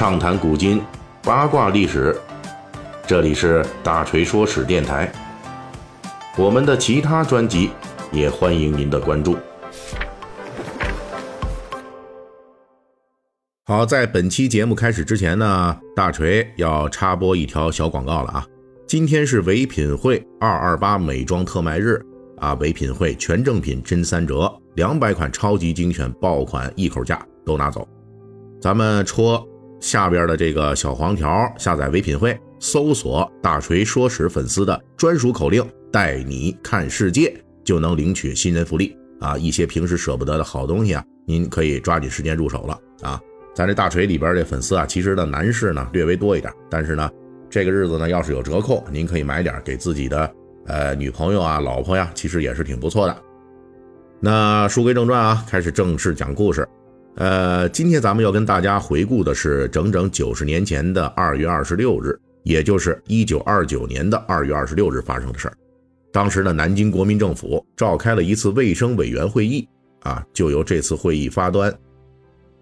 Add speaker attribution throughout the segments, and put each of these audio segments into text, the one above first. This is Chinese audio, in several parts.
Speaker 1: 畅谈古今，八卦历史。这里是大锤说史电台。我们的其他专辑也欢迎您的关注。好，在本期节目开始之前呢，大锤要插播一条小广告了啊！今天是唯品会二二八美妆特卖日啊，唯品会全正品真三折，两百款超级精选爆款一口价都拿走。咱们戳下边的这个小黄条，下载唯品会，搜索“大锤说史”粉丝的专属口令，带你看世界，就能领取新人福利啊！一些平时舍不得的好东西啊，您可以抓紧时间入手了啊！咱这大锤里边的粉丝啊，其实呢男士呢略微多一点，但是呢这个日子呢要是有折扣，您可以买点给自己的呃女朋友啊、老婆呀，其实也是挺不错的。那书归正传啊，开始正式讲故事。呃，今天咱们要跟大家回顾的是整整九十年前的二月二十六日，也就是一九二九年的二月二十六日发生的事儿。当时的南京国民政府召开了一次卫生委员会议，啊，就由这次会议发端，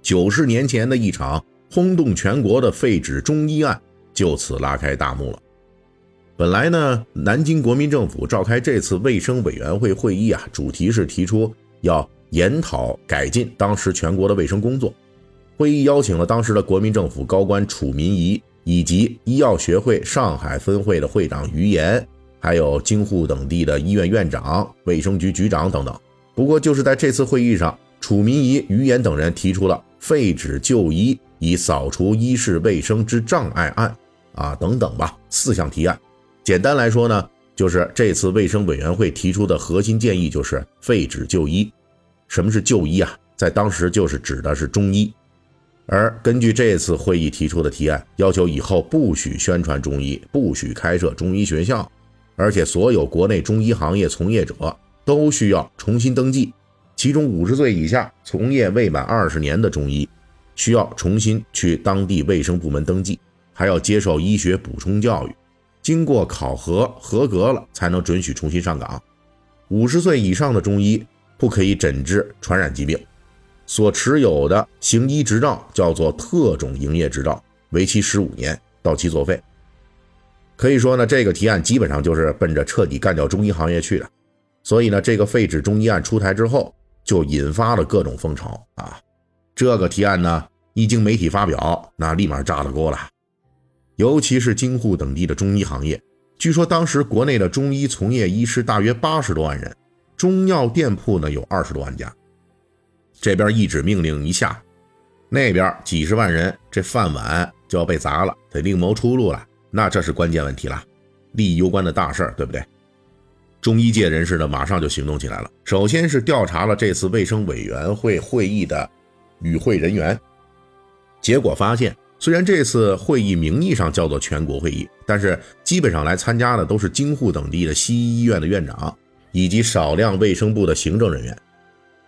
Speaker 1: 九十年前的一场轰动全国的废止中医案就此拉开大幕了。本来呢，南京国民政府召开这次卫生委员会会议啊，主题是提出要。研讨改进当时全国的卫生工作。会议邀请了当时的国民政府高官楚民仪，以及医药学会上海分会的会长于岩，还有京沪等地的医院院长、卫生局局长等等。不过，就是在这次会议上，楚民仪、于岩等人提出了废止旧医，以扫除医事卫生之障碍案，啊等等吧，四项提案。简单来说呢，就是这次卫生委员会提出的核心建议就是废止旧医。什么是就医啊？在当时就是指的是中医，而根据这次会议提出的提案，要求以后不许宣传中医，不许开设中医学校，而且所有国内中医行业从业者都需要重新登记，其中五十岁以下从业未满二十年的中医需要重新去当地卫生部门登记，还要接受医学补充教育，经过考核合格了才能准许重新上岗。五十岁以上的中医。不可以诊治传染疾病，所持有的行医执照叫做特种营业执照，为期十五年，到期作废。可以说呢，这个提案基本上就是奔着彻底干掉中医行业去的。所以呢，这个废止中医案出台之后，就引发了各种风潮啊。这个提案呢，一经媒体发表，那立马炸了锅了。尤其是京沪等地的中医行业，据说当时国内的中医从业医师大约八十多万人。中药店铺呢有二十多万家，这边一纸命令一下，那边几十万人这饭碗就要被砸了，得另谋出路了。那这是关键问题了，利益攸关的大事儿，对不对？中医界人士呢马上就行动起来了，首先是调查了这次卫生委员会会议的与会人员，结果发现，虽然这次会议名义上叫做全国会议，但是基本上来参加的都是京沪等地的西医医院的院长。以及少量卫生部的行政人员，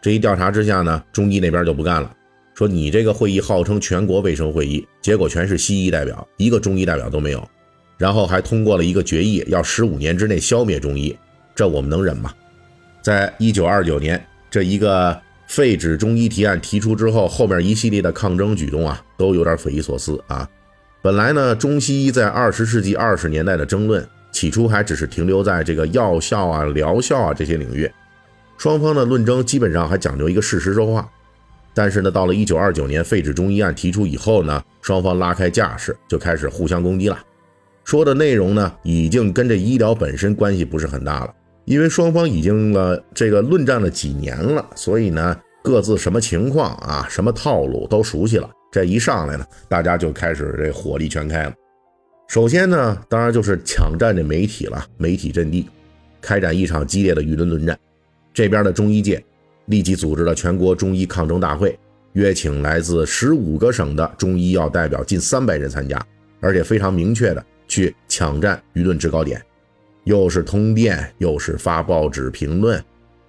Speaker 1: 这一调查之下呢，中医那边就不干了，说你这个会议号称全国卫生会议，结果全是西医代表，一个中医代表都没有，然后还通过了一个决议，要十五年之内消灭中医，这我们能忍吗？在一九二九年，这一个废止中医提案提出之后，后面一系列的抗争举动啊，都有点匪夷所思啊。本来呢，中西医在二十世纪二十年代的争论。起初还只是停留在这个药效啊、疗效啊这些领域，双方的论争基本上还讲究一个事实说话。但是呢，到了一九二九年废止中医案提出以后呢，双方拉开架势，就开始互相攻击了。说的内容呢，已经跟这医疗本身关系不是很大了，因为双方已经了这个论战了几年了，所以呢，各自什么情况啊、什么套路都熟悉了。这一上来呢，大家就开始这火力全开了。首先呢，当然就是抢占这媒体了，媒体阵地，开展一场激烈的舆论论战。这边的中医界立即组织了全国中医抗争大会，约请来自十五个省的中医药代表近三百人参加，而且非常明确的去抢占舆论制高点，又是通电，又是发报纸评论。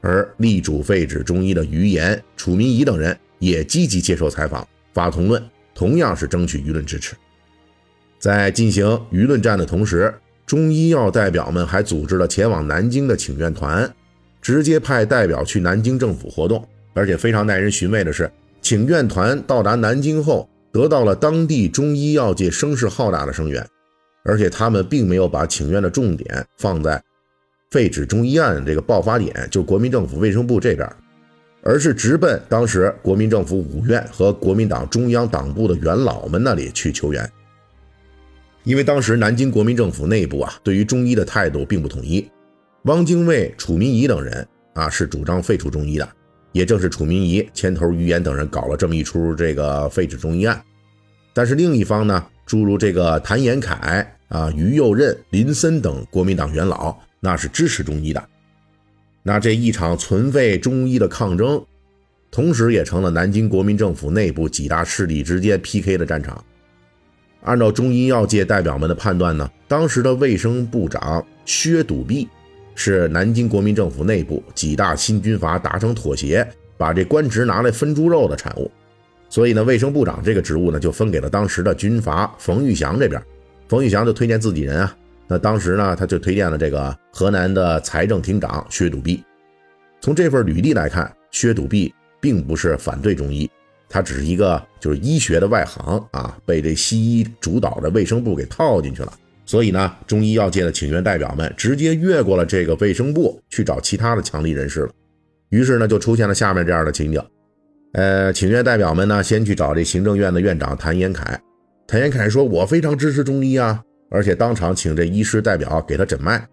Speaker 1: 而力主废止中医的于岩、楚民仪等人也积极接受采访，发同论，同样是争取舆论支持。在进行舆论战的同时，中医药代表们还组织了前往南京的请愿团，直接派代表去南京政府活动。而且非常耐人寻味的是，请愿团到达南京后，得到了当地中医药界声势浩大的声援，而且他们并没有把请愿的重点放在废止中医案这个爆发点，就国民政府卫生部这边，而是直奔当时国民政府五院和国民党中央党部的元老们那里去求援。因为当时南京国民政府内部啊，对于中医的态度并不统一，汪精卫、楚民仪等人啊是主张废除中医的。也正是楚民仪牵头于言等人搞了这么一出这个废止中医案，但是另一方呢，诸如这个谭延闿啊、于右任、林森等国民党元老，那是支持中医的。那这一场存废中医的抗争，同时也成了南京国民政府内部几大势力之间 PK 的战场。按照中医药界代表们的判断呢，当时的卫生部长薛笃弼。是南京国民政府内部几大新军阀达成妥协，把这官职拿来分猪肉的产物。所以呢，卫生部长这个职务呢，就分给了当时的军阀冯玉祥这边。冯玉祥就推荐自己人啊，那当时呢，他就推荐了这个河南的财政厅长薛笃弼。从这份履历来看，薛笃弼并不是反对中医，他只是一个就是医学的外行啊，被这西医主导的卫生部给套进去了。所以呢，中医药界的请愿代表们直接越过了这个卫生部，去找其他的强力人士了。于是呢，就出现了下面这样的情景。呃，请愿代表们呢，先去找这行政院的院长谭延闿。谭延闿说：“我非常支持中医啊，而且当场请这医师代表给他诊脉。”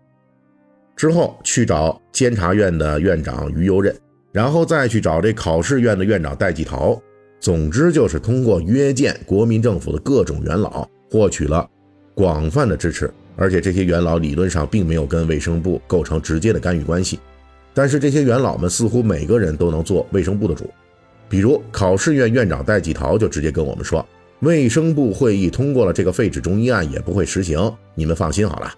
Speaker 1: 之后去找监察院的院长于右任，然后再去找这考试院的院长戴季陶。总之就是通过约见国民政府的各种元老，获取了。广泛的支持，而且这些元老理论上并没有跟卫生部构成直接的干预关系，但是这些元老们似乎每个人都能做卫生部的主。比如考试院院长戴季陶就直接跟我们说，卫生部会议通过了这个废止中医案也不会实行，你们放心好了。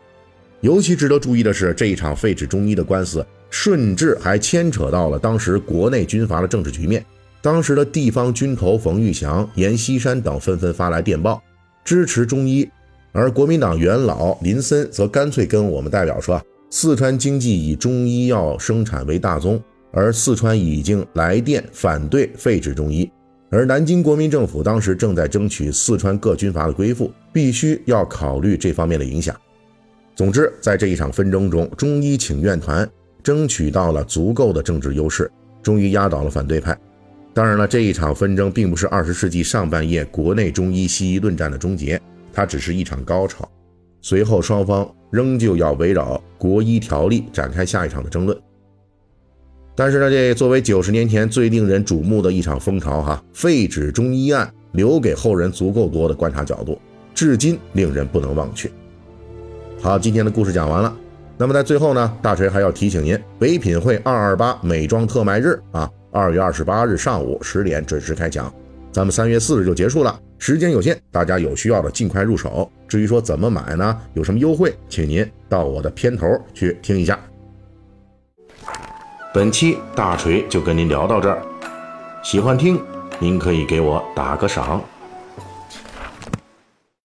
Speaker 1: 尤其值得注意的是，这一场废止中医的官司，顺治还牵扯到了当时国内军阀的政治局面。当时的地方军头冯玉祥、阎锡山等纷纷发来电报，支持中医。而国民党元老林森则干脆跟我们代表说：“四川经济以中医药生产为大宗，而四川已经来电反对废止中医。而南京国民政府当时正在争取四川各军阀的归附，必须要考虑这方面的影响。总之，在这一场纷争中，中医请愿团争取到了足够的政治优势，终于压倒了反对派。当然了，这一场纷争并不是二十世纪上半叶国内中医西医论战的终结。”它只是一场高潮，随后双方仍旧要围绕国医条例展开下一场的争论。但是呢，这作为九十年前最令人瞩目的一场风潮，哈，废止中医案留给后人足够多的观察角度，至今令人不能忘却。好，今天的故事讲完了。那么在最后呢，大锤还要提醒您，唯品会二二八美妆特卖日啊，二月二十八日上午十点准时开抢，咱们三月四日就结束了。时间有限，大家有需要的尽快入手。至于说怎么买呢？有什么优惠，请您到我的片头去听一下。本期大锤就跟您聊到这儿，喜欢听您可以给我打个赏。